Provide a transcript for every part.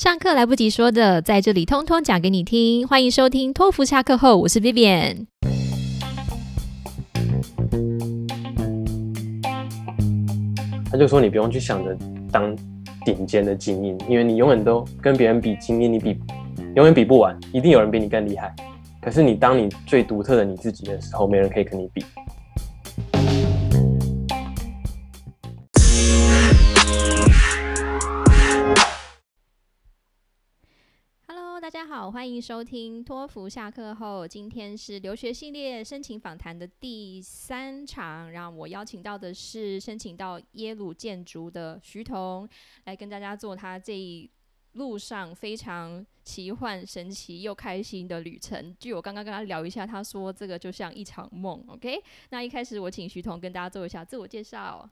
上课来不及说的，在这里通通讲给你听。欢迎收听托福下课后，我是 Vivian。他就说：“你不用去想着当顶尖的精英，因为你永远都跟别人比精英，你比永远比不完，一定有人比你更厉害。可是你当你最独特的你自己的时候，没人可以跟你比。”好，欢迎收听托福下课后。今天是留学系列申请访谈的第三场，让我邀请到的是申请到耶鲁建筑的徐彤，来跟大家做他这一路上非常奇幻、神奇又开心的旅程。据我刚刚跟他聊一下，他说这个就像一场梦。OK，那一开始我请徐彤跟大家做一下自我介绍。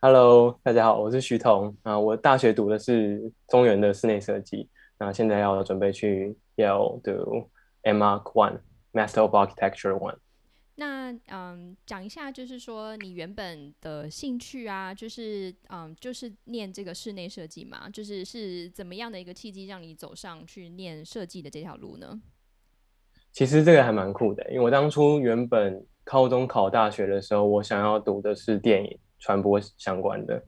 Hello，大家好，我是徐彤啊。我大学读的是中原的室内设计，那现在要准备去要读 MArch One Master of Architecture One。那嗯，讲一下，就是说你原本的兴趣啊，就是嗯，就是念这个室内设计嘛，就是是怎么样的一个契机让你走上去念设计的这条路呢？其实这个还蛮酷的，因为我当初原本高中考大学的时候，我想要读的是电影传播相关的，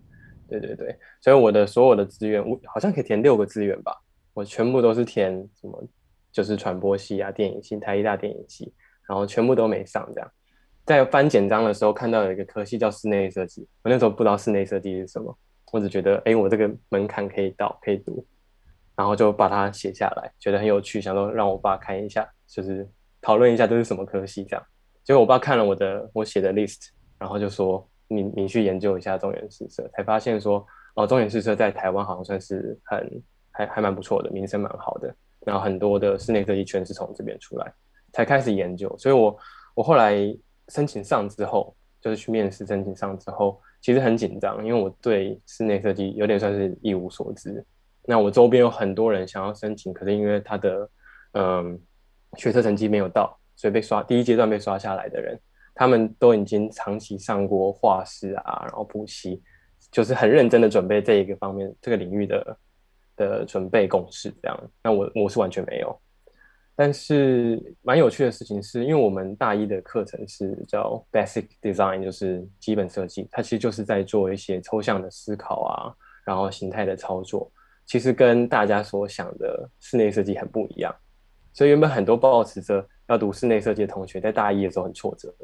对对对，所以我的所有的资源，我好像可以填六个资源吧，我全部都是填什么，就是传播系啊、电影系、台艺大电影系，然后全部都没上。这样，在翻简章的时候看到有一个科系叫室内设计，我那时候不知道室内设计是什么，我只觉得哎，我这个门槛可以到，可以读，然后就把它写下来，觉得很有趣，想说让我爸看一下，就是讨论一下这是什么科系这样。结果我爸看了我的我写的 list，然后就说你你去研究一下中原试社，才发现说哦，中原试社在台湾好像算是很还还蛮不错的，名声蛮好的。然后很多的室内设计圈是从这边出来，才开始研究。所以我我后来申请上之后，就是去面试申请上之后，其实很紧张，因为我对室内设计有点算是一无所知。那我周边有很多人想要申请，可是因为他的嗯学测成绩没有到，所以被刷第一阶段被刷下来的人，他们都已经长期上过画室啊，然后补习，就是很认真的准备这一个方面这个领域的的准备公式这样。那我我是完全没有，但是蛮有趣的事情是，因为我们大一的课程是叫 Basic Design，就是基本设计，它其实就是在做一些抽象的思考啊，然后形态的操作，其实跟大家所想的室内设计很不一样。所以原本很多抱持着要读室内设计的同学，在大一的时候很挫折，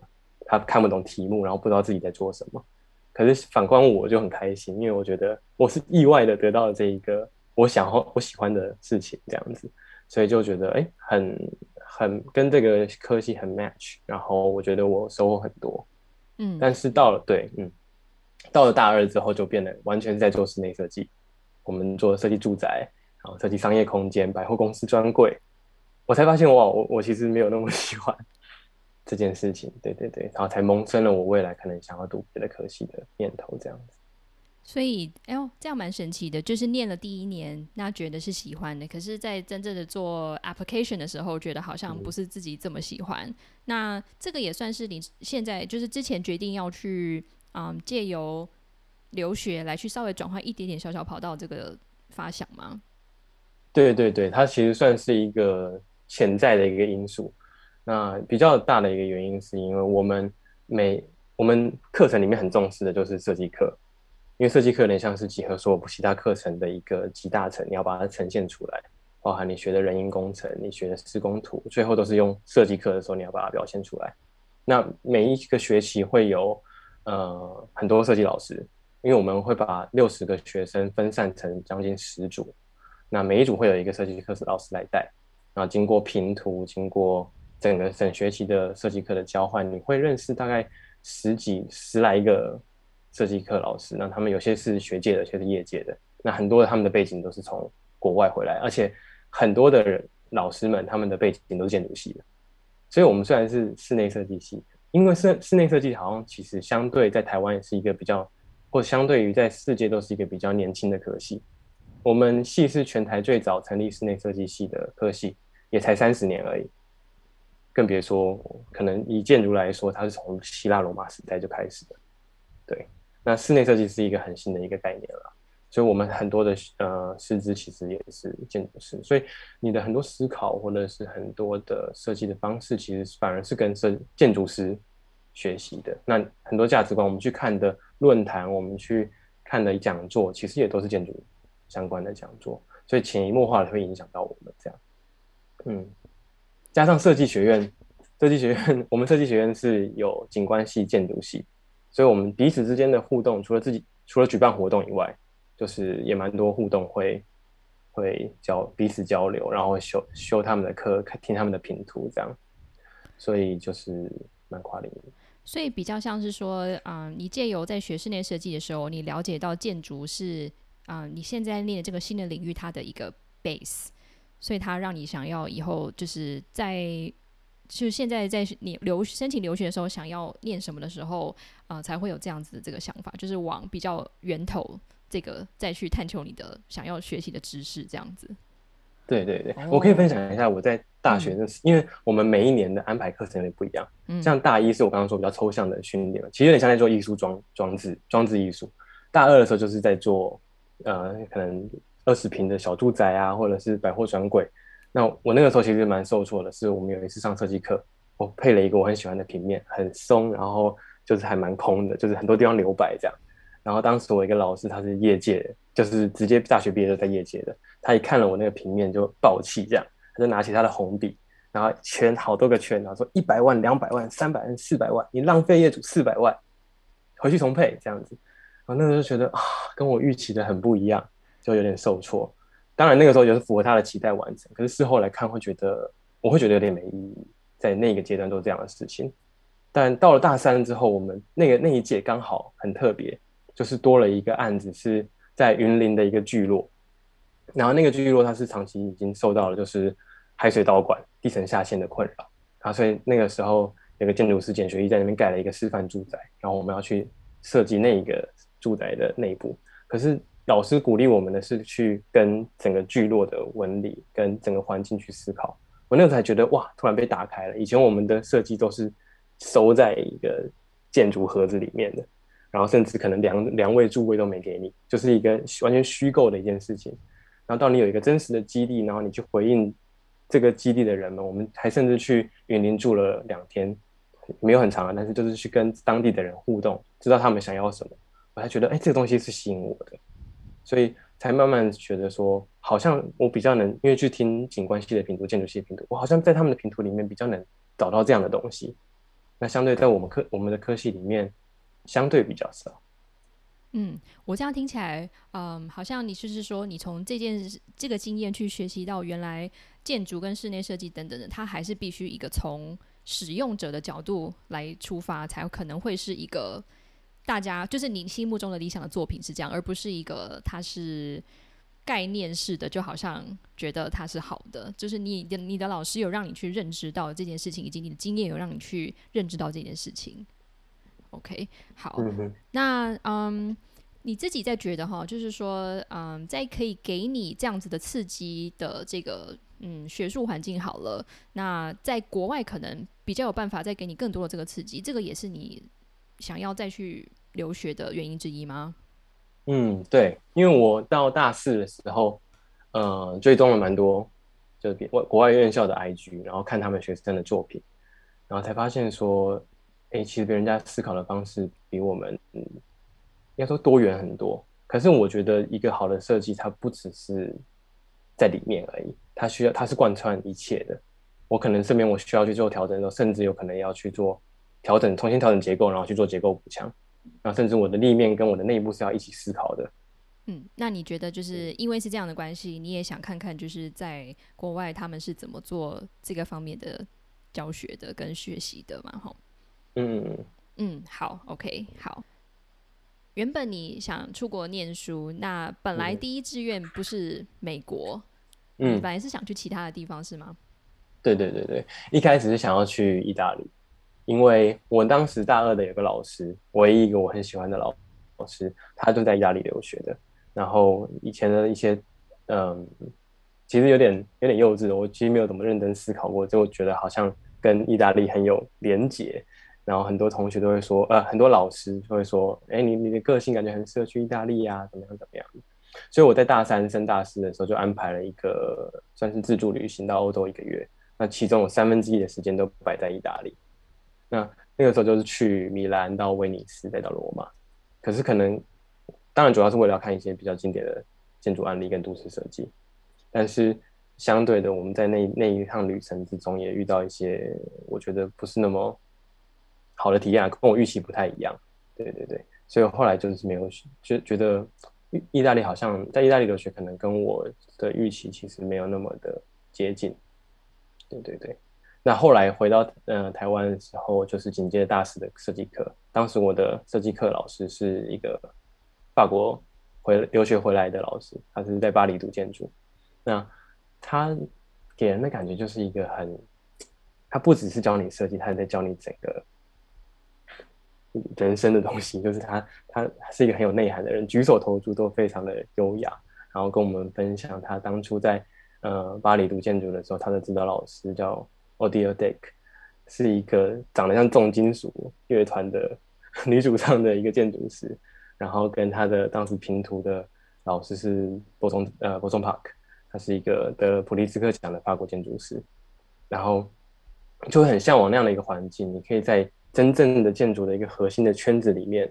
他看不懂题目，然后不知道自己在做什么。可是反观我就很开心，因为我觉得我是意外的得到了这一个我想我喜欢的事情，这样子，所以就觉得哎，很很跟这个科系很 match，然后我觉得我收获很多。嗯，但是到了对，嗯，到了大二之后就变得完全是在做室内设计，我们做设计住宅，然后设计商业空间、百货公司专柜。我才发现哇，我我其实没有那么 喜欢这件事情，对对对，然后才萌生了我未来可能想要读别的科系的念头，这样子。所以，哎呦，这样蛮神奇的，就是念了第一年，那觉得是喜欢的，可是，在真正的做 application 的时候，觉得好像不是自己这么喜欢。那这个也算是你现在就是之前决定要去，嗯，借由留学来去稍微转换一点点小小跑道这个发想吗？对对对，它其实算是一个潜在的一个因素。那比较大的一个原因是因为我们每我们课程里面很重视的就是设计课，因为设计课有点像是集合所有其他课程的一个集大成，你要把它呈现出来，包含你学的人因工程、你学的施工图，最后都是用设计课的时候你要把它表现出来。那每一个学期会有呃很多设计老师，因为我们会把六十个学生分散成将近十组。那每一组会有一个设计课老师来带，然后经过评图，经过整个整学期的设计课的交换，你会认识大概十几十来个设计课老师。那他们有些是学界的，有些是业界的。那很多他们的背景都是从国外回来，而且很多的人老师们他们的背景都是建筑系的。所以，我们虽然是室内设计系，因为室室内设计好像其实相对在台湾也是一个比较，或相对于在世界都是一个比较年轻的科系。我们系是全台最早成立室内设计系的科系，也才三十年而已，更别说可能以建筑来说，它是从希腊罗马时代就开始的。对，那室内设计是一个很新的一个概念了，所以我们很多的呃师资其实也是建筑师，所以你的很多思考或者是很多的设计的方式，其实反而是跟设建筑师学习的。那很多价值观，我们去看的论坛，我们去看的讲座，其实也都是建筑相关的讲座，所以潜移默化的会影响到我们这样。嗯，加上设计学院，设计学院 我们设计学院是有景观系、建筑系，所以我们彼此之间的互动，除了自己除了举办活动以外。就是也蛮多互动，会会交彼此交流，然后修修他们的课，听他们的评图，这样，所以就是蛮跨领域。所以比较像是说，嗯，你借由在学室内设计的时候，你了解到建筑是，啊，你现在练的这个新的领域它的一个 base，所以它让你想要以后就是在，就是现在在你留申请留学的时候，想要念什么的时候，啊，才会有这样子的这个想法，就是往比较源头。这个再去探求你的想要学习的知识，这样子。对对对，我可以分享一下我在大学的，因为我们每一年的安排课程有点不一样。嗯，像大一是我刚刚说比较抽象的训练，其实有点像在做艺术装装置装置艺术。大二的时候就是在做呃，可能二十平的小住宅啊，或者是百货专柜。那我那个时候其实蛮受挫的，是我们有一次上设计课，我配了一个我很喜欢的平面，很松，然后就是还蛮空的，就是很多地方留白这样。然后当时我一个老师，他是业界，就是直接大学毕业就在业界的。他一看了我那个平面就爆气，这样他就拿起他的红笔，然后圈好多个圈，然后说一百万、两百万、三百万、四百万，你浪费业主四百万，回去重配这样子。我那时候就觉得啊，跟我预期的很不一样，就有点受挫。当然那个时候也是符合他的期待完成，可是事后来看会觉得，我会觉得有点没意义，在那个阶段做这样的事情。但到了大三之后，我们那个那一届刚好很特别。就是多了一个案子，是在云林的一个聚落，然后那个聚落它是长期已经受到了就是海水倒灌、地层下陷的困扰，然后所以那个时候有个建筑师简学义在那边盖了一个示范住宅，然后我们要去设计那一个住宅的内部。可是老师鼓励我们的是去跟整个聚落的纹理跟整个环境去思考。我那时候才觉得哇，突然被打开了。以前我们的设计都是收在一个建筑盒子里面的。然后甚至可能梁梁位柱位都没给你，就是一个完全虚构的一件事情。然后到你有一个真实的基地，然后你去回应这个基地的人们，我们还甚至去云林住了两天，没有很长啊，但是就是去跟当地的人互动，知道他们想要什么，我才觉得哎，这个东西是吸引我的，所以才慢慢觉得说，好像我比较能，因为去听景观系的评图、建筑系的评图，我好像在他们的评图里面比较能找到这样的东西。那相对在我们科我们的科系里面。相对比较少。嗯，我这样听起来，嗯，好像你就是说，你从这件这个经验去学习到，原来建筑跟室内设计等等的，它还是必须一个从使用者的角度来出发，才有可能会是一个大家就是你心目中的理想的作品是这样，而不是一个它是概念式的，就好像觉得它是好的，就是你的你的老师有让你去认知到这件事情，以及你的经验有让你去认知到这件事情。OK，好，那嗯，你自己在觉得哈，就是说，嗯，在可以给你这样子的刺激的这个嗯学术环境好了，那在国外可能比较有办法再给你更多的这个刺激，这个也是你想要再去留学的原因之一吗？嗯，对，因为我到大四的时候，呃，追踪了蛮多就是国国外院校的 IG，然后看他们学生的作品，然后才发现说。哎，其实别人家思考的方式比我们，嗯，应该说多元很多。可是我觉得一个好的设计，它不只是在里面而已，它需要它是贯穿一切的。我可能这边我需要去做调整的时候，甚至有可能要去做调整，重新调整结构，然后去做结构补强。然后甚至我的立面跟我的内部是要一起思考的。嗯，那你觉得就是因为是这样的关系，你也想看看就是在国外他们是怎么做这个方面的教学的跟学习的嘛？哈。嗯嗯好，OK，好。原本你想出国念书，那本来第一志愿不是美国，嗯，本来是想去其他的地方，是吗？对对对对，一开始是想要去意大利，因为我当时大二的有个老师，唯一一个我很喜欢的老老师，他就在意大利留学的。然后以前的一些，嗯，其实有点有点幼稚，我其实没有怎么认真思考过，就觉得好像跟意大利很有连结。然后很多同学都会说，呃，很多老师就会说，哎，你你的个性感觉很适合去意大利啊，怎么样怎么样？所以我在大三升大四的时候就安排了一个算是自助旅行到欧洲一个月，那其中有三分之一的时间都摆在意大利。那那个时候就是去米兰到威尼斯再到罗马，可是可能当然主要是为了要看一些比较经典的建筑案例跟都市设计，但是相对的我们在那那一趟旅程之中也遇到一些我觉得不是那么好的体验，跟我预期不太一样。对对对，所以后来就是没有就觉得。意大利好像在意大利留学，可能跟我的预期其实没有那么的接近。对对对，那后来回到呃台湾的时候，就是紧接着大四的设计课。当时我的设计课老师是一个法国回留学回来的老师，他是在巴黎读建筑。那他给人的感觉就是一个很，他不只是教你设计，他在教你整个。人生的东西，就是他，他是一个很有内涵的人，举手投足都非常的优雅，然后跟我们分享他当初在呃巴黎读建筑的时候，他的指导老师叫 Odile Dick，是一个长得像重金属乐团的 女主唱的一个建筑师，然后跟他的当时拼图的老师是波松呃波松 Park，他是一个得普利兹克奖的法国建筑师，然后就会很向往那样的一个环境，你可以在。真正的建筑的一个核心的圈子里面，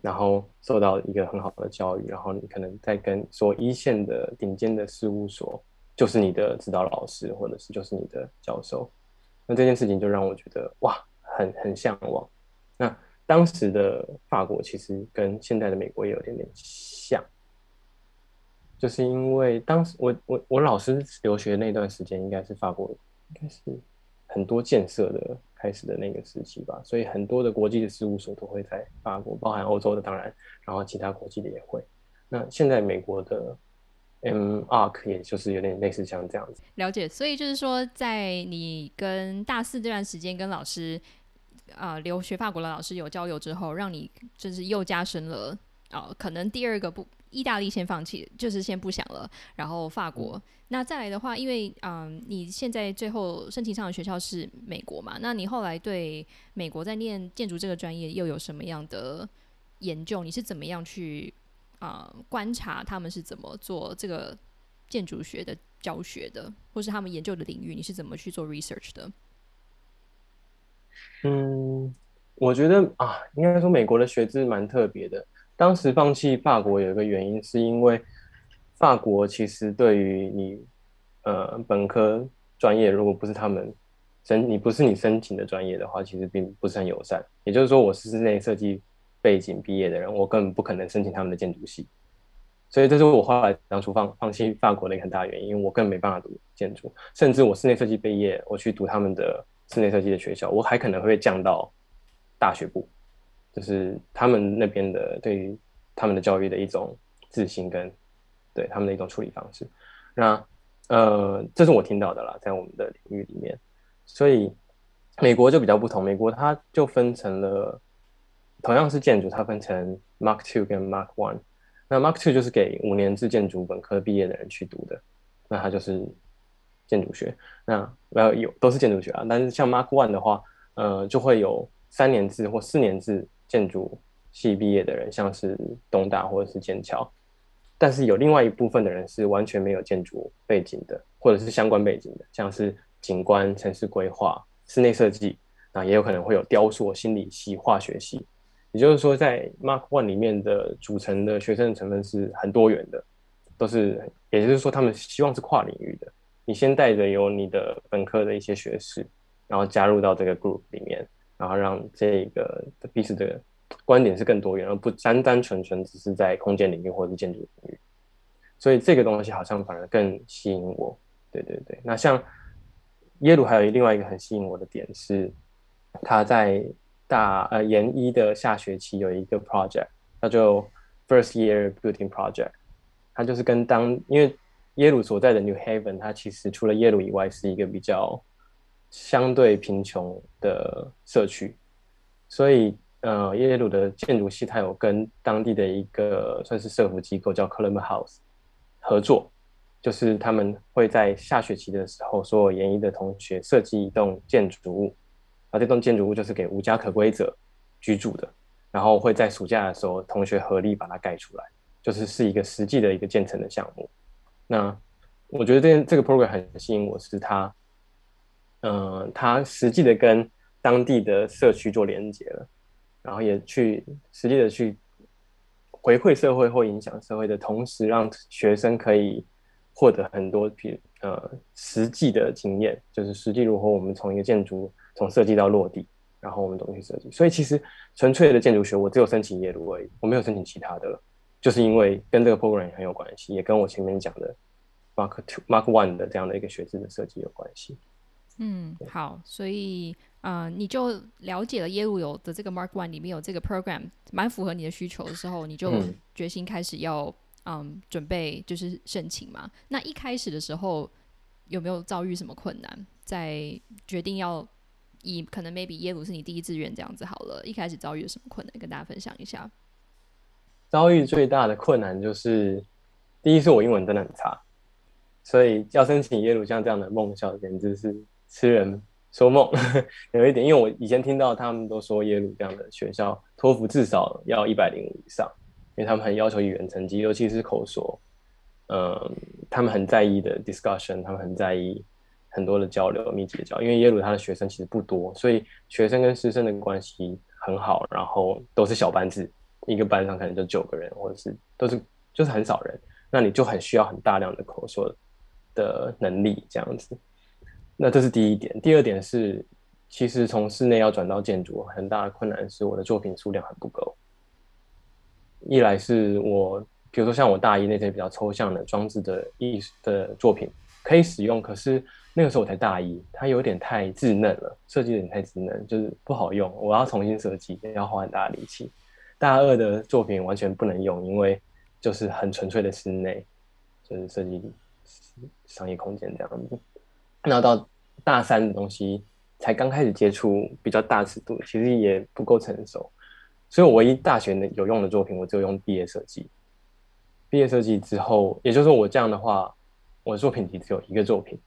然后受到一个很好的教育，然后你可能在跟说一线的顶尖的事务所，就是你的指导老师，或者是就是你的教授。那这件事情就让我觉得哇，很很向往。那当时的法国其实跟现在的美国也有点点像，就是因为当时我我我老师留学那段时间，应该是法国，应该是很多建设的。开始的那个时期吧，所以很多的国际的事务所都会在法国，包含欧洲的当然，然后其他国际的也会。那现在美国的 M Arc 也就是有点类似像这样子。了解，所以就是说，在你跟大四这段时间跟老师啊留学法国的老师有交流之后，让你就是又加深了啊，可能第二个不。意大利先放弃，就是先不想了。然后法国，那再来的话，因为嗯，你现在最后申请上的学校是美国嘛？那你后来对美国在念建筑这个专业又有什么样的研究？你是怎么样去啊观察他们是怎么做这个建筑学的教学的，或是他们研究的领域，你是怎么去做 research 的？嗯，我觉得啊，应该说美国的学制蛮特别的。当时放弃法国有一个原因，是因为法国其实对于你呃本科专业，如果不是他们申你不是你申请的专业的话，其实并不是很友善。也就是说，我是室内设计背景毕业的人，我根本不可能申请他们的建筑系。所以这是我后来当初放放弃法国的一个很大原因，因为我根本没办法读建筑。甚至我室内设计毕业，我去读他们的室内设计的学校，我还可能会降到大学部。就是他们那边的对于他们的教育的一种自信跟对他们的一种处理方式，那呃，这是我听到的啦，在我们的领域里面，所以美国就比较不同，美国它就分成了同样是建筑，它分成 Mark Two 跟 Mark One，那 Mark Two 就是给五年制建筑本科毕业的人去读的，那它就是建筑学，那呃有都是建筑学啊，但是像 Mark One 的话，呃，就会有三年制或四年制。建筑系毕业的人，像是东大或者是剑桥，但是有另外一部分的人是完全没有建筑背景的，或者是相关背景的，像是景观、城市规划、室内设计，那也有可能会有雕塑、心理系、化学系。也就是说，在 Mark One 里面的组成的学生的成分是很多元的，都是，也就是说，他们希望是跨领域的。你先带着有你的本科的一些学士，然后加入到这个 group 里面。然后让这个彼此的观点是更多元，而不单单纯纯只是在空间领域或者是建筑领域。所以这个东西好像反而更吸引我。对对对，那像耶鲁还有另外一个很吸引我的点是，他在大呃研一的下学期有一个 project，叫做 First Year Building Project。它就是跟当因为耶鲁所在的 New Haven，它其实除了耶鲁以外是一个比较。相对贫穷的社区，所以呃，耶鲁的建筑系它有跟当地的一个算是社福机构叫 Columbus House 合作，就是他们会在下学期的时候，所有研一的同学设计一栋建筑物，啊，这栋建筑物就是给无家可归者居住的，然后会在暑假的时候，同学合力把它盖出来，就是是一个实际的一个建成的项目。那我觉得这这个 program 很吸引我，是它，嗯，它实际的跟当地的社区做连接了，然后也去实际的去回馈社会或影响社会的同时，让学生可以获得很多比呃实际的经验，就是实际如何我们从一个建筑从设计到落地，然后我们怎么去设计。所以其实纯粹的建筑学，我只有申请耶鲁而已，我没有申请其他的了。就是因为跟这个 program 也很有关系，也跟我前面讲的 Mark Two、Mark One 的这样的一个学制的设计有关系。嗯，好，所以呃，你就了解了耶鲁有的这个 Mark One 里面有这个 program，蛮符合你的需求的时候，你就决心开始要嗯准备就是申请嘛。那一开始的时候有没有遭遇什么困难？在决定要以可能 maybe 耶鲁是你第一志愿这样子好了，一开始遭遇了什么困难？跟大家分享一下。遭遇最大的困难就是，第一是我英文真的很差，所以要申请耶鲁像这样的梦校，简直是痴人说梦。有一点，因为我以前听到他们都说耶鲁这样的学校，托福至少要一百零五以上，因为他们很要求语言成绩，尤其是口说。嗯，他们很在意的 discussion，他们很在意很多的交流，密集的交。因为耶鲁他的学生其实不多，所以学生跟师生的关系很好，然后都是小班制。一个班上可能就九个人，或者是都是就是很少人，那你就很需要很大量的口说的能力这样子。那这是第一点。第二点是，其实从室内要转到建筑，很大的困难是我的作品数量很不够。一来是我，比如说像我大一那些比较抽象的装置的艺术的作品可以使用，可是那个时候我才大一，它有点太稚嫩了，设计有点太稚嫩，就是不好用。我要重新设计，要花很大的力气。大二的作品完全不能用，因为就是很纯粹的室内，就是设计商业空间这样子。那到大三的东西才刚开始接触比较大尺度，其实也不够成熟，所以我唯一大学的有用的作品，我只有用毕业设计。毕业设计之后，也就是说我这样的话，我的作品集只有一个作品，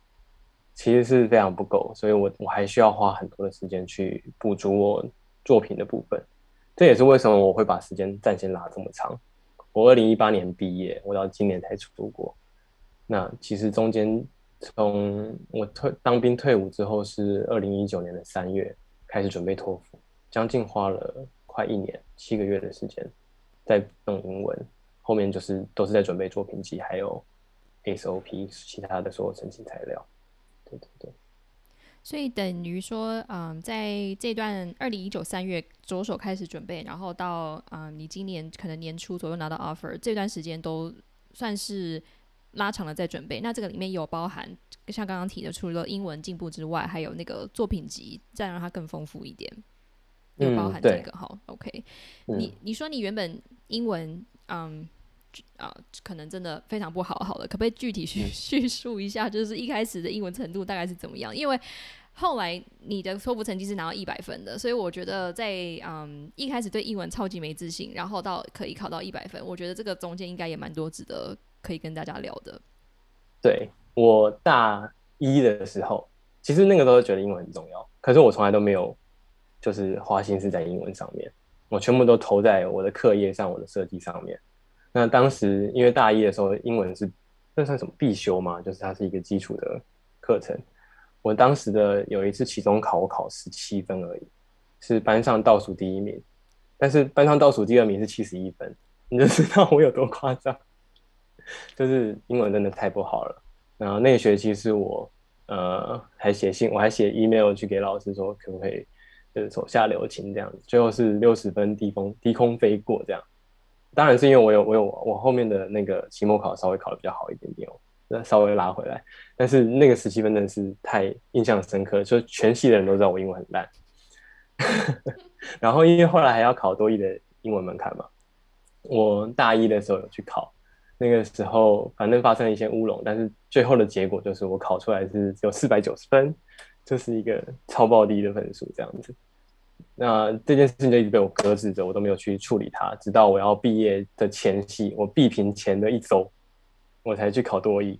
其实是非常不够，所以我我还需要花很多的时间去补足我作品的部分。这也是为什么我会把时间战线拉这么长。我二零一八年毕业，我到今年才出国。那其实中间从我退当兵退伍之后，是二零一九年的三月开始准备托福，将近花了快一年七个月的时间在弄英文。后面就是都是在准备作品集，还有 SOP 其他的所有申请材料。对对对。所以等于说，嗯，在这段二零一九三月着手开始准备，然后到嗯你今年可能年初左右拿到 offer，这段时间都算是拉长了在准备。那这个里面有包含像刚刚提的，除了英文进步之外，还有那个作品集，再让它更丰富一点，有包含这个哈。OK，你你说你原本英文嗯啊可能真的非常不好，好了，可不可以具体叙叙述一下，就是一开始的英文程度大概是怎么样？因为后来你的托福成绩是拿到一百分的，所以我觉得在嗯一开始对英文超级没自信，然后到可以考到一百分，我觉得这个中间应该也蛮多值得可以跟大家聊的。对我大一的时候，其实那个时候觉得英文很重要，可是我从来都没有就是花心思在英文上面，我全部都投在我的课业上、我的设计上面。那当时因为大一的时候，英文是那算什么必修嘛？就是它是一个基础的课程。我当时的有一次期中考，我考十七分而已，是班上倒数第一名。但是班上倒数第二名是七十一分，你就知道我有多夸张。就是英文真的太不好了。然后那个学期是我呃还写信，我还写 email 去给老师说可不可以就是手下留情这样子。最后是六十分低空低空飞过这样。当然是因为我有我有我后面的那个期末考稍微考的比较好一点点哦。那稍微拉回来，但是那个十七分真的是太印象深刻，就全系的人都知道我英文很烂。然后因为后来还要考多译的英文门槛嘛，我大一的时候有去考，那个时候反正发生了一些乌龙，但是最后的结果就是我考出来是只有四百九十分，就是一个超爆低的分数这样子。那这件事情就一直被我搁置着，我都没有去处理它，直到我要毕业的前夕，我毕评前的一周。我才去考多译，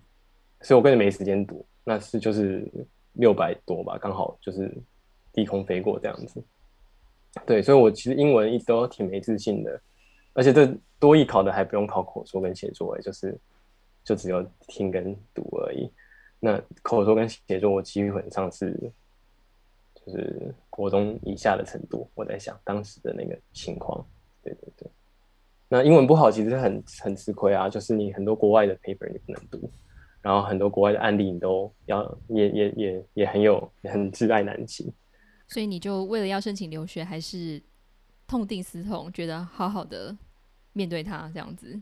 所以我根本没时间读。那是就是六百多吧，刚好就是低空飞过这样子。对，所以我其实英文一直都挺没自信的，而且这多艺考的还不用考口说跟写作，哎，就是就只有听跟读而已。那口说跟写作，我基本上是就是国中以下的程度。我在想当时的那个情况，对对对。那英文不好其实很很吃亏啊，就是你很多国外的 paper 你不能读，然后很多国外的案例你都要也也也也很有很挚爱难行。所以你就为了要申请留学，还是痛定思痛，觉得好好的面对它这样子。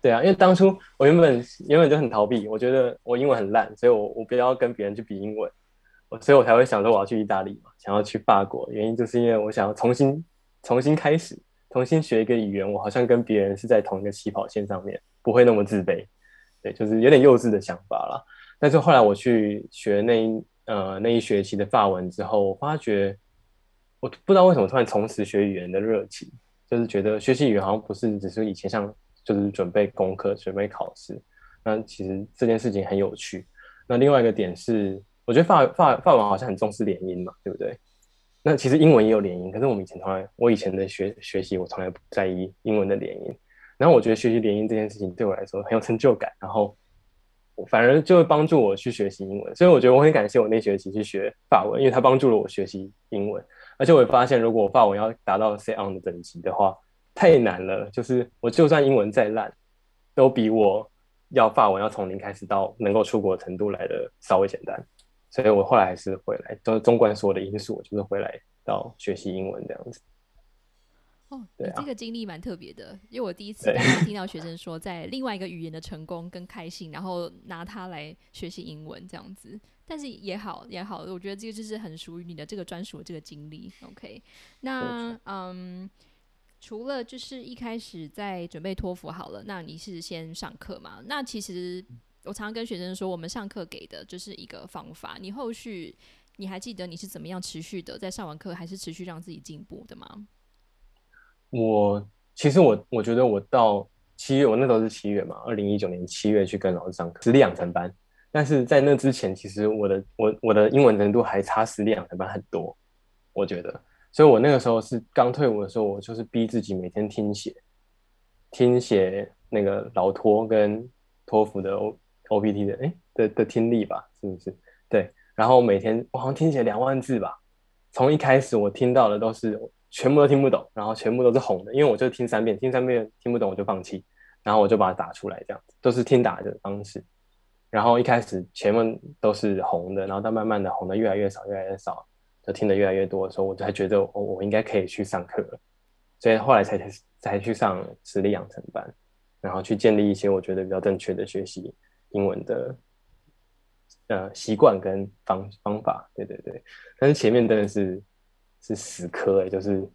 对啊，因为当初我原本原本就很逃避，我觉得我英文很烂，所以我我不要跟别人去比英文，所以我才会想说我要去意大利嘛，想要去法国，原因就是因为我想要重新重新开始，重新学一个语言，我好像跟别人是在同一个起跑线上面，不会那么自卑，对，就是有点幼稚的想法啦。但是后来我去学那一呃那一学期的法文之后，我发觉我不知道为什么突然重拾学语言的热情，就是觉得学习语言好像不是只是以前像。就是准备功课、准备考试，那其实这件事情很有趣。那另外一个点是，我觉得法法法文好像很重视连音嘛，对不对？那其实英文也有连音，可是我们以前从来，我以前的学学习，我从来不在意英文的连音。然后我觉得学习连音这件事情对我来说很有成就感，然后反而就会帮助我去学习英文。所以我觉得我很感谢我那学期去学法文，因为它帮助了我学习英文。而且我也发现，如果法文要达到 C on 的等级的话，太难了，就是我就算英文再烂，都比我要法文要从零开始到能够出国程度来的稍微简单，所以我后来还是回来，就是纵观所有的因素，就是回来到学习英文这样子。哦，你这个经历蛮特别的，因为我第一次听到学 生说在另外一个语言的成功跟开心，然后拿它来学习英文这样子，但是也好也好，我觉得这个就是很属于你的这个专属的这个经历。OK，那嗯。除了就是一开始在准备托福好了，那你是先上课嘛？那其实我常常跟学生说，我们上课给的就是一个方法。你后续你还记得你是怎么样持续的在上完课，还是持续让自己进步的吗？我其实我我觉得我到七月，我那时候是七月嘛，二零一九年七月去跟老师上课实力养成班。但是在那之前，其实我的我我的英文程度还差实力养成班很多，我觉得。所以我那个时候是刚退伍的时候，我就是逼自己每天听写，听写那个老托跟托福的 O P T 的哎的的听力吧，是不是？对，然后每天我好像听写两万字吧，从一开始我听到的都是全部都听不懂，然后全部都是红的，因为我就听三遍，听三遍听不懂我就放弃，然后我就把它打出来，这样子都是听打的方式，然后一开始前面都是红的，然后到慢慢的红的越来越少，越来越少。就听得越来越多的时候，我才觉得我我应该可以去上课了，所以后来才才才去上实力养成班，然后去建立一些我觉得比较正确的学习英文的呃习惯跟方方法。对对对，但是前面真的是是死磕哎，就是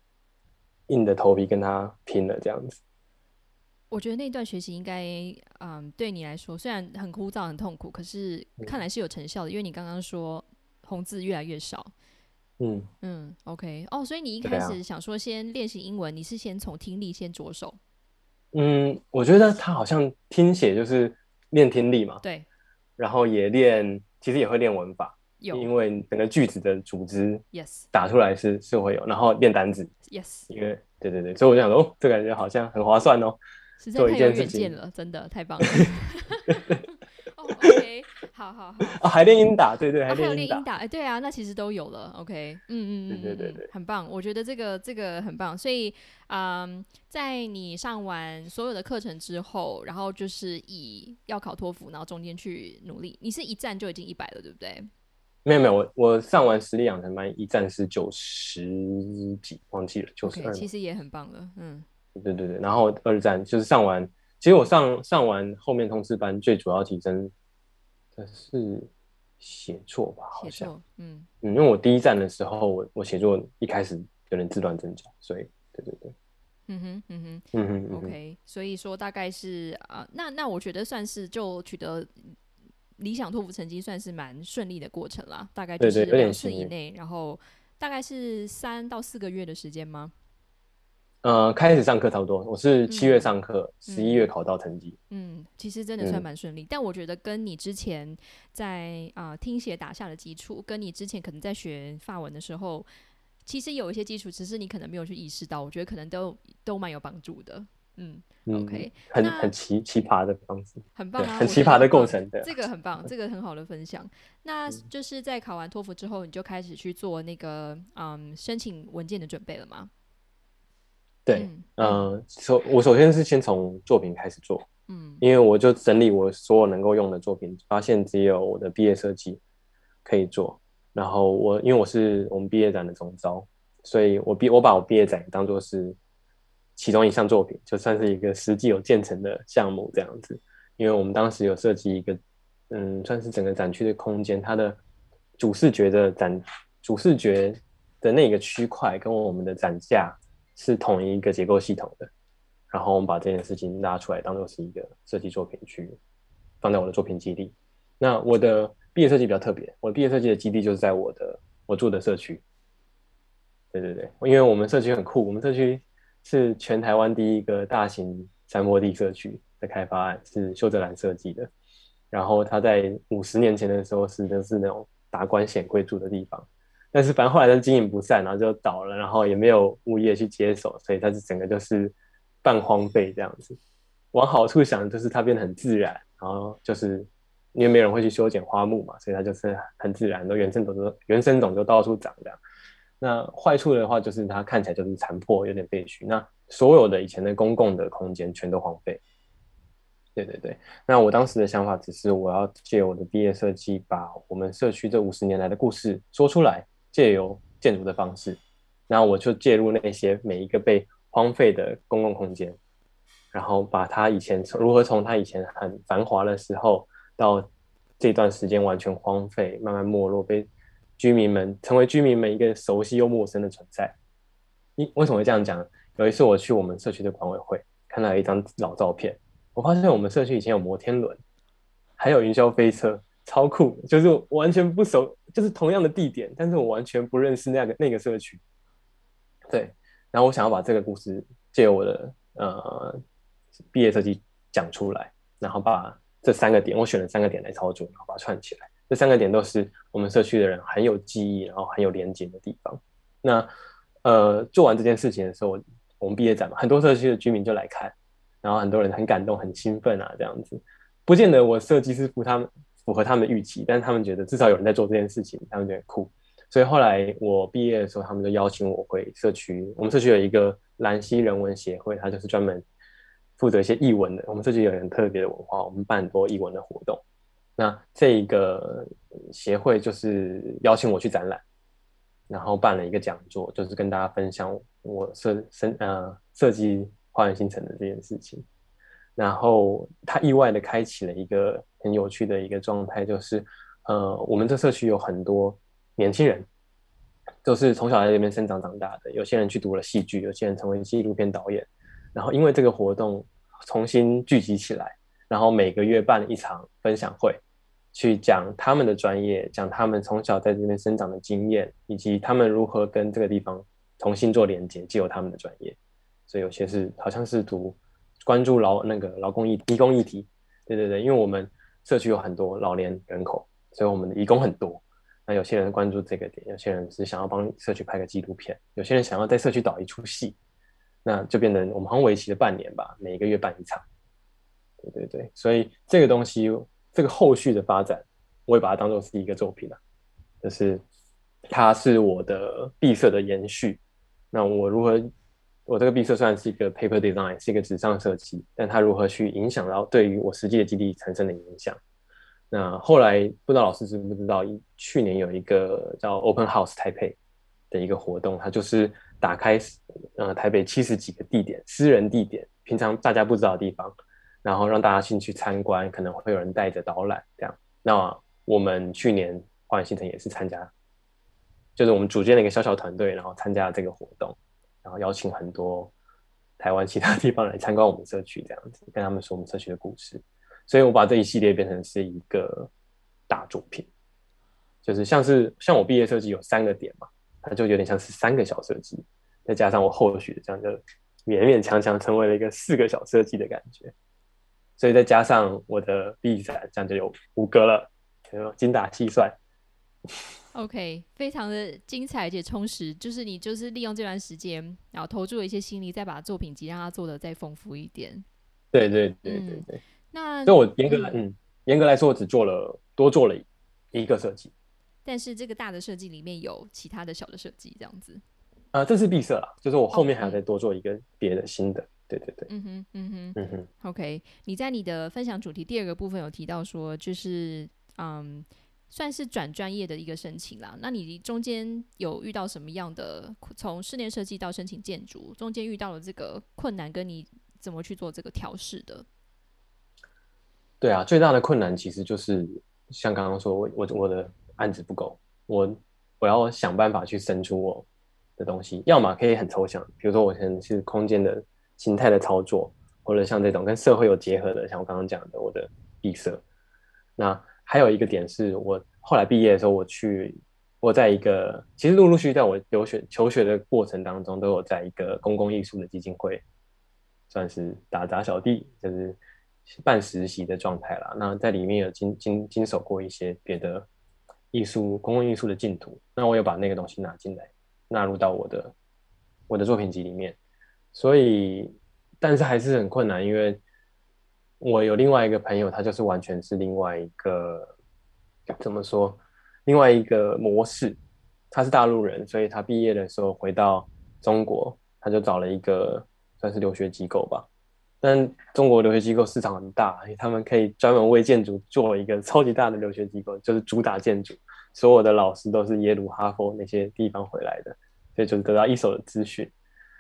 硬着头皮跟他拼了这样子。我觉得那段学习应该嗯对你来说虽然很枯燥很痛苦，可是看来是有成效的，因为你刚刚说红字越来越少。嗯嗯，OK，哦，所以你一开始想说先练习英文，你是先从听力先着手？嗯，我觉得他好像听写就是练听力嘛，对，然后也练，其实也会练文法，有，因为整个句子的组织，yes，打出来是是会有，然后练单词，yes，因为对对对，所以我就想说，哦，这感觉好像很划算哦，做一件事情。了，真的太棒了。OK，好好好。哦，还练英打，对对，还有练英打，哎，对啊，那其实都有了。OK，嗯嗯嗯，对对对，很棒，我觉得这个这个很棒。所以，嗯，在你上完所有的课程之后，然后就是以要考托福，然后中间去努力。你是一站就已经一百了，对不对？没有没有，我我上完实力养成班一站是九十几，忘记了九十二。其实也很棒了，嗯。对对对，然后二站就是上完，其实我上上完后面通知班，最主要提升。是写作吧，好像，嗯。嗯，因为我第一站的时候，我我写作一开始有点自乱阵脚，所以，对对对，嗯哼嗯哼嗯哼，OK，所以说大概是啊，那那我觉得算是就取得理想托福成绩，算是蛮顺利的过程啦，大概就是两次以内，然后大概是三到四个月的时间吗？呃，开始上课差不多，我是七月上课，十一月考到成绩。嗯，其实真的算蛮顺利，但我觉得跟你之前在啊听写打下的基础，跟你之前可能在学法文的时候，其实有一些基础，只是你可能没有去意识到，我觉得可能都都蛮有帮助的。嗯嗯，OK，很很奇奇葩的方式，很棒啊，很奇葩的过程的。这个很棒，这个很好的分享。那嗯就是在考完托福之后，你就开始去做那个嗯申请文件的准备了吗？对，嗯嗯，首我首先是先从作品开始做，嗯因为我就整理我所有能够用的作品，发现只有我的毕业设计可以做。然后我因为我是我们毕业展的总招，所以我毕我把我毕业展当做是其中一项作品，就算是一个实际有建成的项目这样子。因为我们当时有设计一个，嗯，算是整个展区的空间，它的主视觉的展主视觉的那个区块跟我们的展架是同一个结构系统的。然后我们把这件事情拉出来，当做是一个设计作品去放在我的作品基地。那我的毕业设计比较特别，我的毕业设计的基地就是在我的我住的社区。对对对，因为我们社区很酷，我们社区是全台湾第一个大型山坡地社区的开发案，是修泽兰设计的。然后他在五十年前的时候是就是那种达官显贵住的地方，但是反正后来他经营不善，然后就倒了，然后也没有物业去接手，所以它是整个就是半荒废这样子。往好处想，就是它变得很自然，然后就是因为没有人会去修剪花木嘛，所以它就是很自然，都原生种都原生种就到处长这样。那坏处的话，就是它看起来就是残破，有点废墟。那所有的以前的公共的空间全都荒废。对对对，那我当时的想法只是我要借我的毕业设计，把我们社区这五十年来的故事说出来，借由建筑的方式，然后我就介入那些每一个被荒废的公共空间，然后把它以前从如何从它以前很繁华的时候，到这段时间完全荒废、慢慢没落，被居民们成为居民们一个熟悉又陌生的存在。你为什么会这样讲？有一次我去我们社区的管委会，看到一张老照片。我发现我们社区以前有摩天轮，还有云霄飞车，超酷！就是完全不熟，就是同样的地点，但是我完全不认识那个那个社区。对，然后我想要把这个故事借我的呃毕业设计讲出来，然后把这三个点，我选了三个点来操作，然后把它串起来。这三个点都是我们社区的人很有记忆，然后很有连接的地方。那呃做完这件事情的时候，我们毕业展嘛，很多社区的居民就来看。然后很多人很感动、很兴奋啊，这样子，不见得我设计师服他们符合他们的预期，但是他们觉得至少有人在做这件事情，他们觉得酷。所以后来我毕业的时候，他们就邀请我回社区。我们社区有一个兰溪人文协会，它就是专门负责一些译文的。我们社区有很特别的文化，我们办很多译文的活动。那这一个协会就是邀请我去展览，然后办了一个讲座，就是跟大家分享我设设呃设计。花园新城的这件事情，然后他意外的开启了一个很有趣的一个状态，就是呃，我们这社区有很多年轻人，都是从小在这边生长长大的。有些人去读了戏剧，有些人成为纪录片导演。然后因为这个活动重新聚集起来，然后每个月办一场分享会，去讲他们的专业，讲他们从小在这边生长的经验，以及他们如何跟这个地方重新做连接，借由他们的专业。所以有些是好像是读关注劳那个劳工议义工议题，对对对，因为我们社区有很多老年人口，所以我们的义工很多。那有些人关注这个点，有些人是想要帮社区拍个纪录片，有些人想要在社区导一出戏，那就变成我们好像为期了半年吧，每个月办一场。对对对，所以这个东西，这个后续的发展，我也把它当做是一个作品了，就是它是我的闭塞的延续。那我如何？我这个闭塞虽然是一个 paper design，是一个纸上设计，但它如何去影响到对于我实际的基地产生的影响？那后来不知道老师知不知道，去年有一个叫 Open House 台北的一个活动，它就是打开呃台北七十几个地点，私人地点，平常大家不知道的地方，然后让大家进去参观，可能会有人带着导览这样。那我们去年花园新城也是参加，就是我们组建了一个小小团队，然后参加了这个活动。然后邀请很多台湾其他地方来参观我们社区，这样子 跟他们说我们社区的故事。所以我把这一系列变成是一个大作品，就是像是像我毕业设计有三个点嘛，它就有点像是三个小设计，再加上我后续的这样就勉勉强强成为了一个四个小设计的感觉。所以再加上我的 B 展，这样就有五个了，精打细算。OK，非常的精彩且充实。就是你就是利用这段时间，然后投注了一些心力，再把作品集让它做的再丰富一点。对对对对对。那所以我严格来，嗯，严格来说，我只做了多做了一个设计。但是这个大的设计里面有其他的小的设计，这样子。啊，这是闭塞啦，就是我后面还要再多做一个别的新的。对对对，嗯哼，嗯哼，嗯哼。OK，你在你的分享主题第二个部分有提到说，就是嗯，算是转专业的一个申请啦。那你中间有遇到什么样的从室内设计到申请建筑，中间遇到了这个困难，跟你怎么去做这个调试的？对啊，最大的困难其实就是像刚刚说，我我我的案子不够，我我要想办法去生出我的东西，要么可以很抽象，比如说我现在是空间的。形态的操作，或者像这种跟社会有结合的，像我刚刚讲的，我的闭塞。那还有一个点是我后来毕业的时候，我去我在一个其实陆陆续续在我留学求学的过程当中，都有在一个公共艺术的基金会，算是打杂小弟，就是半实习的状态啦。那在里面有经经经手过一些别的艺术公共艺术的净土，那我有把那个东西拿进来，纳入到我的我的作品集里面。所以，但是还是很困难，因为我有另外一个朋友，他就是完全是另外一个怎么说，另外一个模式。他是大陆人，所以他毕业的时候回到中国，他就找了一个算是留学机构吧。但中国留学机构市场很大，他们可以专门为建筑做一个 超级大的留学机构，就是主打建筑，所有的老师都是耶鲁、哈佛那些地方回来的，所以就得到一手的资讯。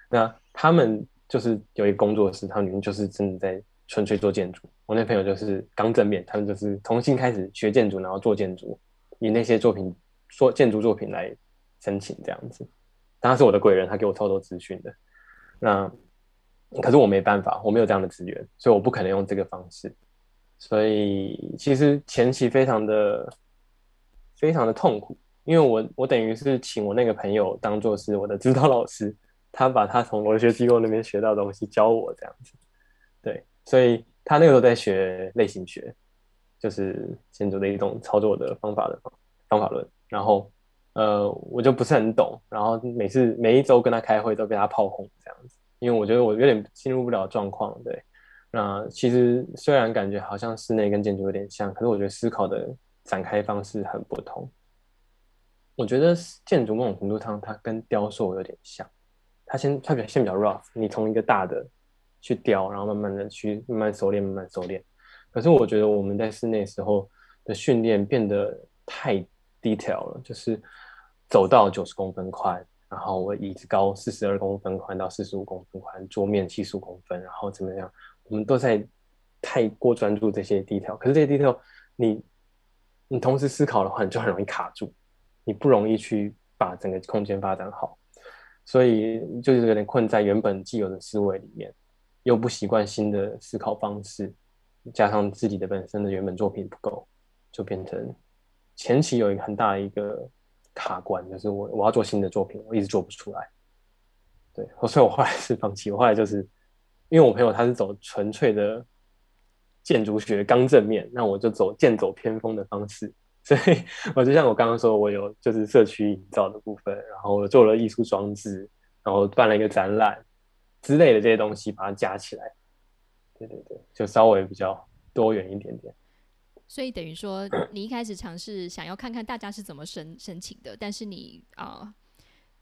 那他们就是有一个工作室，他们里面就是真的在纯粹做建筑。我那朋友就是刚正面，他们就是重新开始学建筑，然后做建筑，以那些作品做建筑作品来申请这样子。他是我的贵人，他给我超多资讯的。那可是我没办法，我没有这样的资源，所以我不可能用这个方式。所以其实前期非常的非常的痛苦，因为我我等于是请我那个朋友当做是我的指导老师。他把他从留学机构那边学到的东西教我这样子，对，所以他那个时候在学类型学，就是建筑的一种操作的方法的方法论。然后，呃，我就不是很懂，然后每次每一周跟他开会都被他炮轰这样子，因为我觉得我有点进入不了状况。对，那其实虽然感觉好像室内跟建筑有点像，可是我觉得思考的展开方式很不同。我觉得建筑某种程度上它跟雕塑有点像。它先，它先比较 rough，你从一个大的去雕，然后慢慢的去慢慢熟练，慢慢熟练。可是我觉得我们在室内时候的训练变得太 detail 了，就是走到九十公分宽，然后我椅子高四十二公分宽到四十五公分宽，桌面七十五公分，然后怎么样？我们都在太过专注这些 detail。可是这些 detail，你你同时思考的话，你就很容易卡住，你不容易去把整个空间发展好。所以就是有点困在原本既有的思维里面，又不习惯新的思考方式，加上自己的本身的原本作品不够，就变成前期有一个很大的一个卡关，就是我我要做新的作品，我一直做不出来。对，所以我后来是放弃。我后来就是因为我朋友他是走纯粹的建筑学刚正面，那我就走剑走偏锋的方式。所以，我就像我刚刚说，我有就是社区营造的部分，然后我做了艺术装置，然后办了一个展览之类的这些东西，把它加起来。对对对，就稍微比较多元一点点。所以等于说，你一开始尝试想要看看大家是怎么申申请的，但是你啊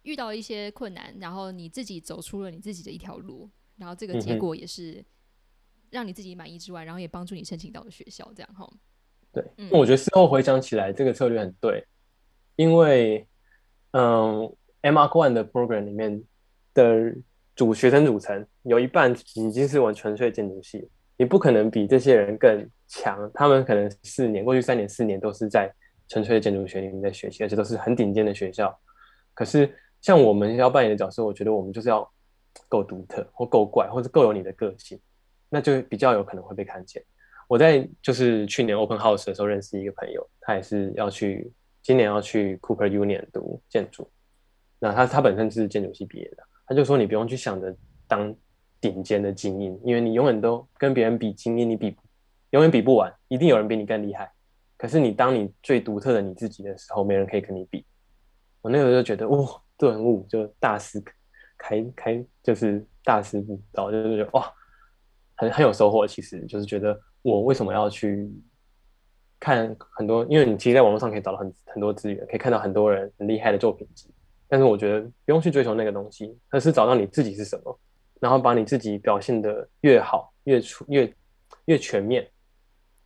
遇到一些困难，然后你自己走出了你自己的一条路，然后这个结果也是让你自己满意之外，然后也帮助你申请到了学校，这样哈。对，那我觉得事后回想起来，这个策略很对，因为，嗯，M R One 的 program 里面的主学生组成有一半已经是玩纯粹建筑系，你不可能比这些人更强。他们可能四年，过去三年、四年都是在纯粹的建筑学里面在学习，而且都是很顶尖的学校。可是像我们要扮演的角色，我觉得我们就是要够独特，或够怪，或者够有你的个性，那就比较有可能会被看见。我在就是去年 Open House 的时候认识一个朋友，他也是要去今年要去 Cooper Union 读建筑。那他他本身是建筑系毕业的，他就说你不用去想着当顶尖的精英，因为你永远都跟别人比精英，你比永远比不完，一定有人比你更厉害。可是你当你最独特的你自己的时候，没人可以跟你比。我那个时候就觉得，哇，顿悟就大师开开，就是大师悟道，就是觉得哇，很很有收获。其实就是觉得我为什么要去看很多，因为你其实在网络上可以找到很很多资源，可以看到很多人很厉害的作品集。但是我觉得不用去追求那个东西，而是找到你自己是什么，然后把你自己表现的越好、越出、越越全面、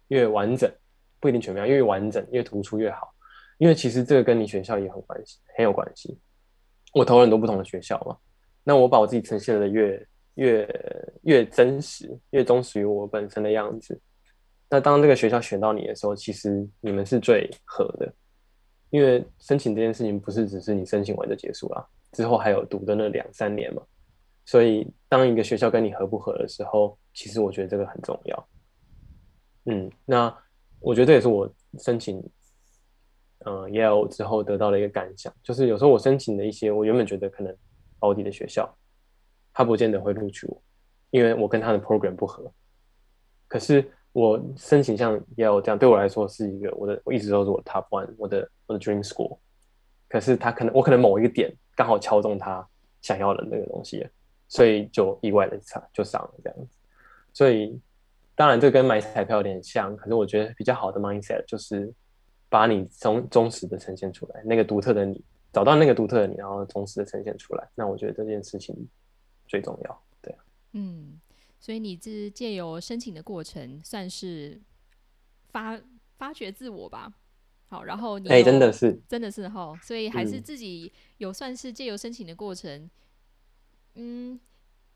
越完整，不一定全面，越完整、越突出越好。因为其实这个跟你学校也很关系，很有关系。我投了很多不同的学校嘛，那我把我自己呈现的越越越真实，越忠实于我本身的样子。那当这个学校选到你的时候，其实你们是最合的。因为申请这件事情不是只是你申请完就结束了，之后还有读的那两三年嘛，所以当一个学校跟你合不合的时候，其实我觉得这个很重要。嗯，那我觉得这也是我申请嗯 Yale 之后得到的一个感想，就是有时候我申请的一些我原本觉得可能保底的学校，他不见得会录取我，因为我跟他的 program 不合，可是。我申请像 Yale 这样，对我来说是一个我的，我一直都是我的 top one，我的我的 dream school。可是他可能我可能某一个点刚好敲中他想要的那个东西，所以就意外的上就上了这样子。所以当然这跟买彩票有点像，可是我觉得比较好的 mindset 就是把你忠忠实的呈现出来，那个独特的你，找到那个独特的你，然后忠实的呈现出来。那我觉得这件事情最重要，对嗯。所以你是借由申请的过程，算是发发掘自我吧。好，然后你哎，真的是，真的是哈。所以还是自己有算是借由申请的过程，嗯，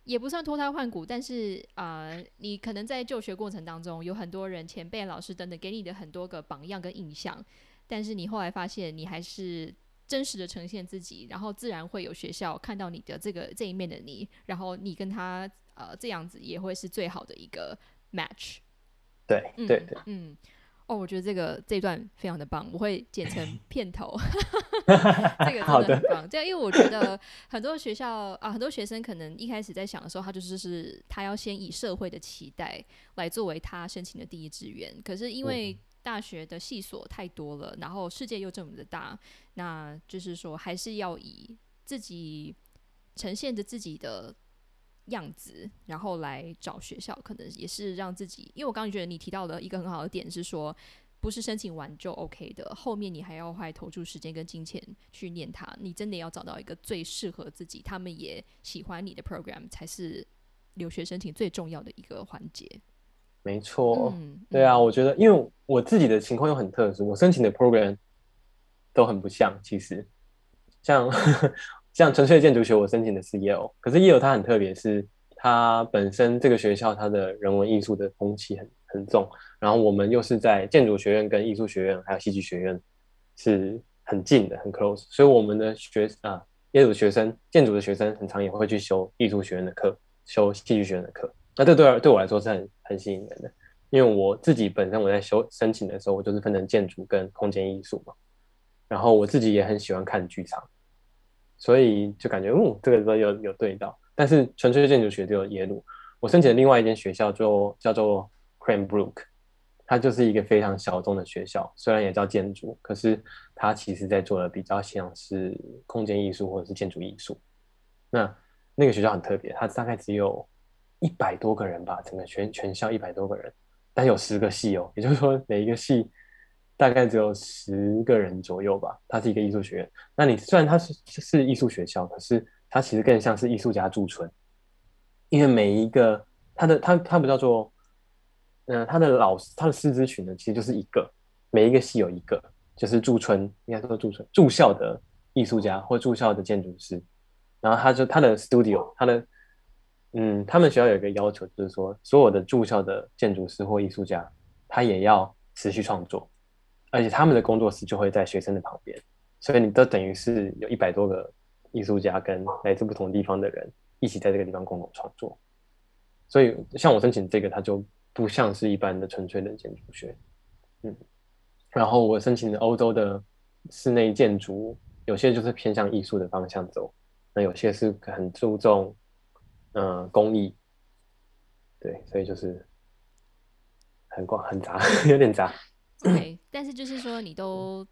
也不算脱胎换骨，但是啊，你可能在就学过程当中有很多人、前辈、老师等等给你的很多个榜样跟印象，但是你后来发现你还是真实的呈现自己，然后自然会有学校看到你的这个这一面的你，然后你跟他。呃，这样子也会是最好的一个 match。对，对对，嗯，哦，我觉得这个这段非常的棒，我会剪成 片头。这个真的很棒，这样，因为我觉得很多学校啊，很多学生可能一开始在想的时候，他就是是他要先以社会的期待来作为他申请的第一志愿。可是因为大学的系所太多了，然后世界又这么的大，那就是说还是要以自己呈现着自己的。样子，然后来找学校，可能也是让自己。因为我刚刚觉得你提到的一个很好的点是说，不是申请完就 OK 的，后面你还要花投注时间跟金钱去念它。你真的要找到一个最适合自己，他们也喜欢你的 program，才是留学申请最重要的一个环节。没错，嗯对啊，我觉得，因为我自己的情况又很特殊，我申请的 program 都很不像，其实像。像纯粹建筑学，我申请的是 Yale，可是 Yale 它很特别，是它本身这个学校它的人文艺术的风气很很重，然后我们又是在建筑学院跟艺术学院还有戏剧学院是很近的，很 close，所以我们的学啊耶鲁学生建筑的学生很常也会去修艺术学院的课，修戏剧学院的课，那这对对我来说是很很吸引人的，因为我自己本身我在修申请的时候，我就是分成建筑跟空间艺术嘛，然后我自己也很喜欢看剧场。所以就感觉，嗯，这个都有有对到，但是纯粹建筑学只有耶鲁。我申请的另外一间学校就叫做 Cranbrook，它就是一个非常小众的学校，虽然也叫建筑，可是它其实在做的比较像是空间艺术或者是建筑艺术。那那个学校很特别，它大概只有一百多个人吧，整个全全校一百多个人，但有十个系哦，也就是说每一个系。大概只有十个人左右吧。它是一个艺术学院。那你虽然它是是艺术学校，可是它其实更像是艺术家驻村，因为每一个它的它它不叫做，嗯，它的老师它的师资群呢，其实就是一个，每一个系有一个，就是驻村，应该说驻村住校的艺术家或住校的建筑师。然后他就他的 studio，他的嗯，他们学校有一个要求，就是说所有的住校的建筑师或艺术家，他也要持续创作。而且他们的工作室就会在学生的旁边，所以你都等于是有一百多个艺术家跟来自不同地方的人一起在这个地方共同创作。所以像我申请这个，它就不像是一般的纯粹的建筑学，嗯。然后我申请的欧洲的室内建筑，有些就是偏向艺术的方向走，那有些是很注重嗯工艺，对，所以就是很广很杂，有点杂。OK，但是就是说你都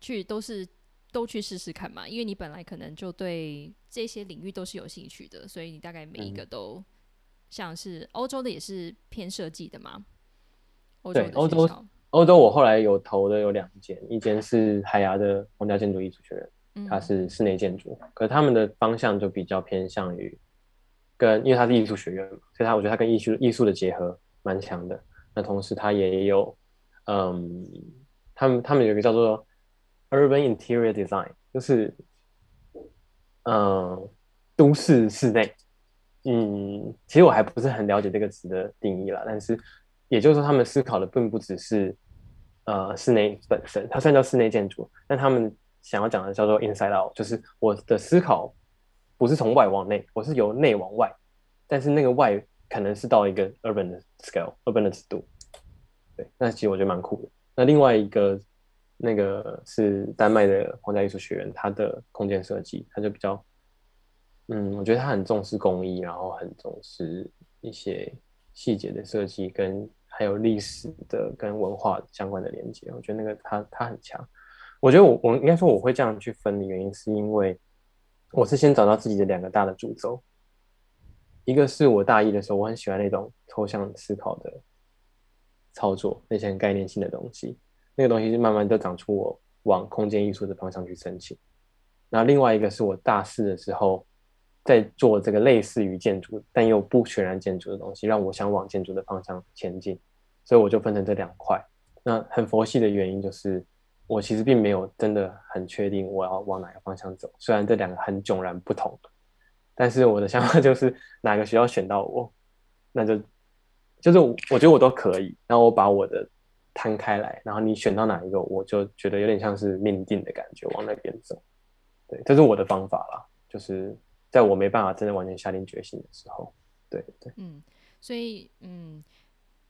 去都是都去试试看嘛，因为你本来可能就对这些领域都是有兴趣的，所以你大概每一个都像是欧洲的也是偏设计的嘛。对，欧洲欧洲我后来有投的有两间，一间是海牙的皇家建筑艺术学院，它是室内建筑，可他们的方向就比较偏向于跟，因为它是艺术学院嘛，所以它我觉得它跟艺术艺术的结合蛮强的。那同时它也有，嗯，他们他们有一个叫做 Urban Interior Design，就是，嗯，都市室内。嗯，其实我还不是很了解这个词的定义啦，但是也就是说，他们思考的并不只是，呃，室内本身，它虽然叫室内建筑，但他们想要讲的叫做 Inside Out，就是我的思考不是从外往内，我是由内往外，但是那个外可能是到一个 urban 的 scale，urban 的尺度。对，那其实我觉得蛮酷的。那另外一个，那个是丹麦的皇家艺术学院，它的空间设计，它就比较，嗯，我觉得它很重视工艺，然后很重视一些细节的设计，跟还有历史的跟文化相关的连接。我觉得那个它它很强。我觉得我我应该说我会这样去分的原因，是因为我是先找到自己的两个大的主轴，一个是我大一的时候，我很喜欢那种抽象思考的。操作那些很概念性的东西，那个东西是慢慢就长出我往空间艺术的方向去申请。然后另外一个是我大四的时候在做这个类似于建筑但又不全然建筑的东西，让我想往建筑的方向前进，所以我就分成这两块。那很佛系的原因就是，我其实并没有真的很确定我要往哪个方向走。虽然这两个很迥然不同，但是我的想法就是哪个学校选到我，那就。就是我觉得我都可以，然后我把我的摊开来，然后你选到哪一个，我就觉得有点像是命定的感觉，往那边走。对，这是我的方法啦，就是在我没办法真的完全下定决心的时候，对对。嗯，所以嗯，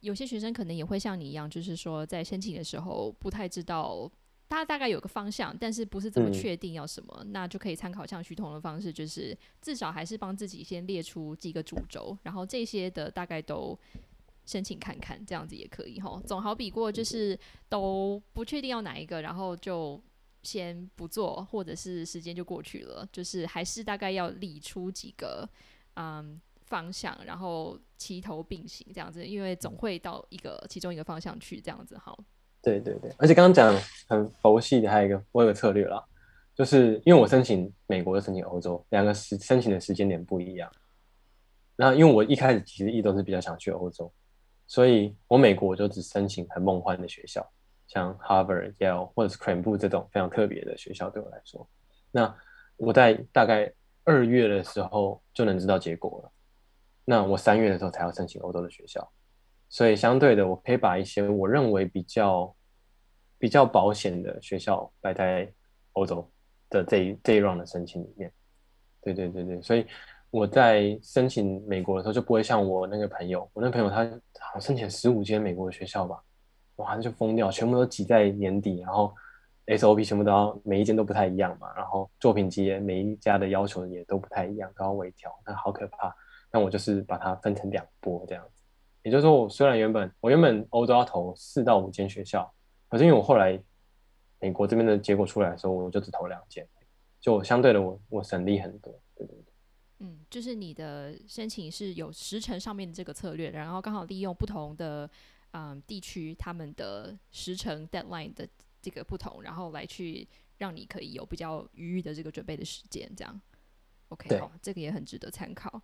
有些学生可能也会像你一样，就是说在申请的时候不太知道，他大概有个方向，但是不是这么确定要什么，那就可以参考像徐彤的方式，就是至少还是帮自己先列出几个主轴，然后这些的大概都。申请看看，这样子也可以哈。总好比过就是都不确定要哪一个，然后就先不做，或者是时间就过去了。就是还是大概要理出几个嗯方向，然后齐头并行这样子，因为总会到一个其中一个方向去这样子哈。对对对，而且刚刚讲很佛系的还有一个我有个策略啦，就是因为我申请美国，申请欧洲，两个时申请的时间点不一样。那因为我一开始其实一直都是比较想去欧洲。所以我美国就只申请很梦幻的学校，像 Harvard、Yale 或者是 c r a n b o 这种非常特别的学校，对我来说，那我在大概二月的时候就能知道结果了。那我三月的时候才要申请欧洲的学校，所以相对的，我可以把一些我认为比较比较保险的学校摆在欧洲的这一这一 round 的申请里面。对对对对，所以。我在申请美国的时候就不会像我那个朋友，我那朋友他好像申请十五间美国的学校吧，哇，那就疯掉，全部都挤在年底，然后 SOP 全部都要每一间都不太一样嘛，然后作品集每一家的要求也都不太一样，都要微调，那好可怕。那我就是把它分成两波这样子，也就是说，我虽然原本我原本欧洲要投四到五间学校，可是因为我后来美国这边的结果出来的时候，我就只投两间，就相对的我我省力很多，对对对。嗯，就是你的申请是有时程上面的这个策略，然后刚好利用不同的嗯地区他们的时程 deadline 的这个不同，然后来去让你可以有比较余裕的这个准备的时间，这样 OK 好，这个也很值得参考。